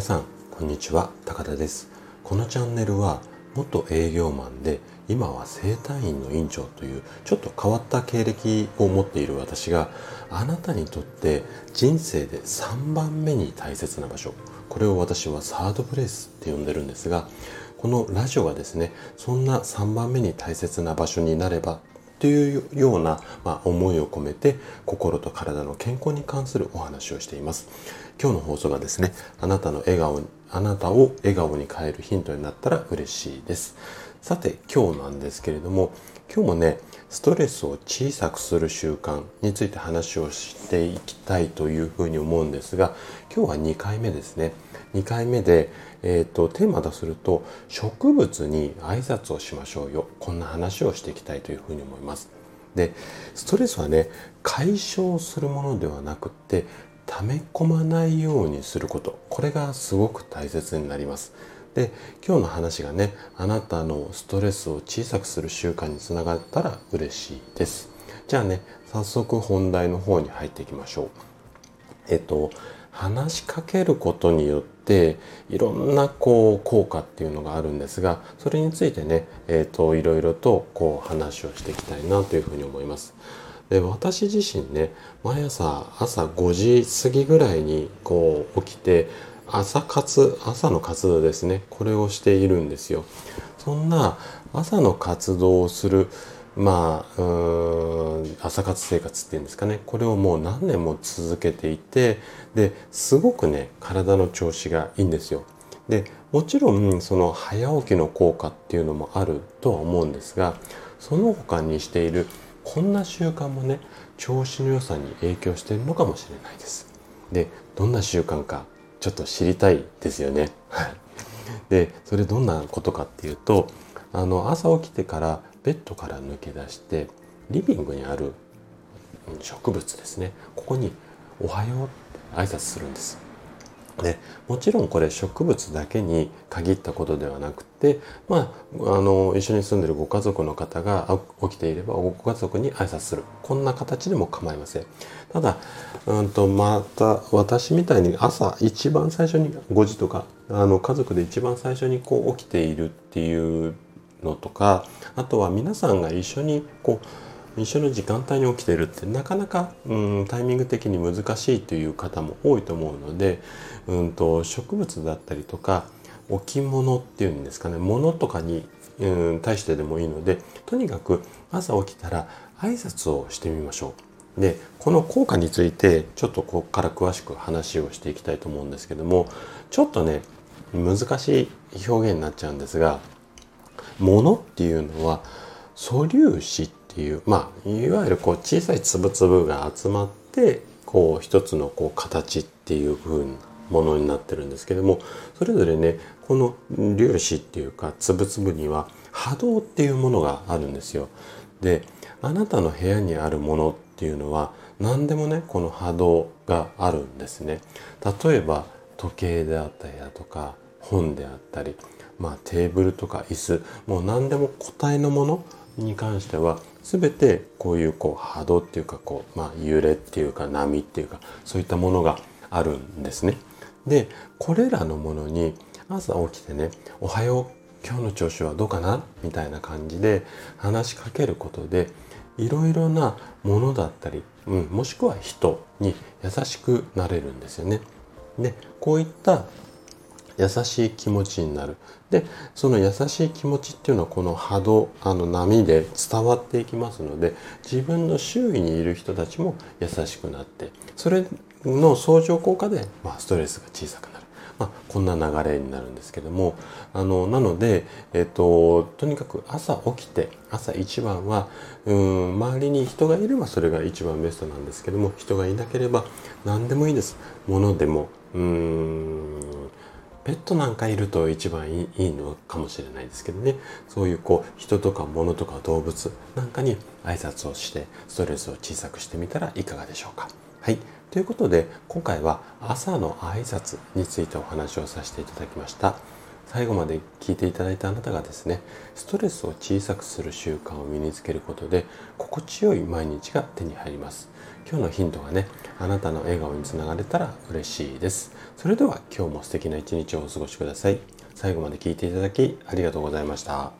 皆さんこんにちは。高田です。このチャンネルは元営業マンで今は整体院の院長というちょっと変わった経歴を持っている私があなたにとって人生で3番目に大切な場所。これを私はサードプレイスって呼んでるんですがこのラジオがですねそんな3番目に大切な場所になればというような、まあ、思いを込めて心と体の健康に関するお話をしています。今日の放送がですねあなたの笑顔あなたを笑顔に変えるヒントになったら嬉しいです。さて今日なんですけれども今日もねストレスを小さくする習慣について話をしていきたいというふうに思うんですが今日は2回目ですね。2回目で、えーと、テーマとすると植物に挨拶をしましょうよ。こんな話をしていきたいというふうに思います。でストレスはね解消するものではなくって溜め込まないようにすること。これがすごく大切になります。で今日の話がねあなたのストレスを小さくする習慣につながったら嬉しいです。じゃあね早速本題の方に入っていきましょう。えっと話しかけることによっていろんなこう効果っていうのがあるんですがそれについてね、えーと、いろいろとこう話をしていきたいなというふうに思います。で私自身ね毎朝朝5時過ぎぐらいにこう起きて朝活朝の活動ですねこれをしているんですよ。そんな朝の活動をするまあうん朝活生活っていうんですかねこれをもう何年も続けていてですごくね体の調子がいいんですよ。でもちろんその早起きの効果っていうのもあるとは思うんですがその他にしているこんな習慣もね調子の良さに影響してるのかもしれないです。でどんな習慣かちょっと知りたいですよね。でそれどんなことかっていうとあの朝起きてからベッドから抜け出してリビングにある植物ですねここに「おはよう」って挨拶するんです。でもちろんこれ植物だけに限ったことではなくて、まあ、あの一緒に住んでるご家族の方が起きていればご家族に挨拶する。こんな形でも構いません。ただ、うんと、また私みたいに朝一番最初に5時とかあの家族で一番最初にこう起きているっていうのとかあとは皆さんが一緒にこう一緒の時間帯に起きてるってなかなか、うん、タイミング的に難しいという方も多いと思うので、うんと、植物だったりとか置物っていうんですかね物とかに、うん、対してでもいいのでとにかく朝起きたら挨拶をしてみましょう。でこの効果についてちょっとここから詳しく話をしていきたいと思うんですけどもちょっとね難しい表現になっちゃうんですがものっていうのは素粒子っていうまあいわゆるこう小さい粒々が集まってこう一つのこう形っていう風なものになってるんですけどもそれぞれねこの粒子っていうか粒々には波動っていうものがあるんですよ。であなたの部屋にあるものっていうのは何でもねこの波動があるんですね。例えば時計であったりだとか本であったりまあ、テーブルとか椅子もう何でも固体のものに関しては全てこういうこう波動っていうかこう、まあ、揺れっていうか波っていうかそういったものがあるんですね。でこれらのものに朝起きてね「おはよう今日の調子はどうかな?」みたいな感じで話しかけることでいろいろなものだったり、うん、もしくは人に優しくなれるんですよね。でこういった優しい気持ちになるでその優しい気持ちっていうのはこの波動あの波で伝わっていきますので自分の周囲にいる人たちも優しくなってそれの相乗効果で、まあ、ストレスが小さくなる。まあ、こんな流れになるんですけどもあのなので、えっと、とにかく朝起きて朝一番はうん周りに人がいればそれが一番ベストなんですけども人がいなければ何でもいいです。物でもうんペットなんかいると一番いいのかもしれないですけどねそういうこう人とか物とか動物なんかに挨拶をしてストレスを小さくしてみたらいかがでしょうか。はいということで今回は朝の挨拶についてお話をさせていただきました。最後まで聞いていただいたあなたがですねストレスを小さくする習慣を身につけることで心地よい毎日が手に入ります。今日のヒントがねあなたの笑顔につながれたら嬉しいです。それでは今日も素敵な一日をお過ごしください。最後まで聞いていただきありがとうございました。